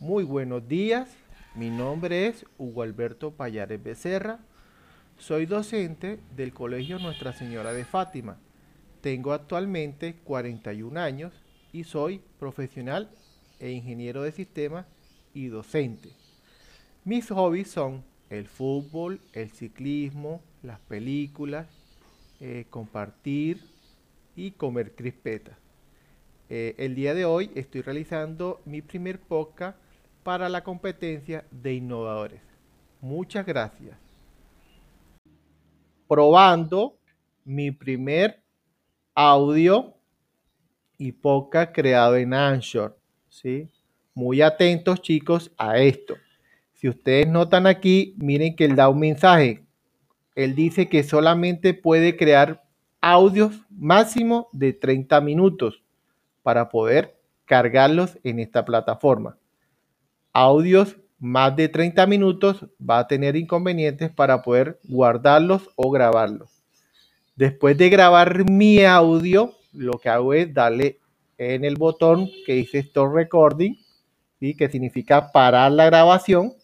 Muy buenos días, mi nombre es Hugo Alberto Payares Becerra, soy docente del Colegio Nuestra Señora de Fátima. Tengo actualmente 41 años y soy profesional e ingeniero de sistemas y docente. Mis hobbies son el fútbol, el ciclismo, las películas, eh, compartir y comer crispetas. Eh, el día de hoy estoy realizando mi primer podcast para la competencia de innovadores. Muchas gracias. Probando mi primer audio y podcast creado en Anchor. ¿sí? Muy atentos chicos a esto. Si ustedes notan aquí, miren que él da un mensaje. Él dice que solamente puede crear audios máximo de 30 minutos para poder cargarlos en esta plataforma audios más de 30 minutos va a tener inconvenientes para poder guardarlos o grabarlos. Después de grabar mi audio, lo que hago es darle en el botón que dice Stop Recording, y que significa parar la grabación.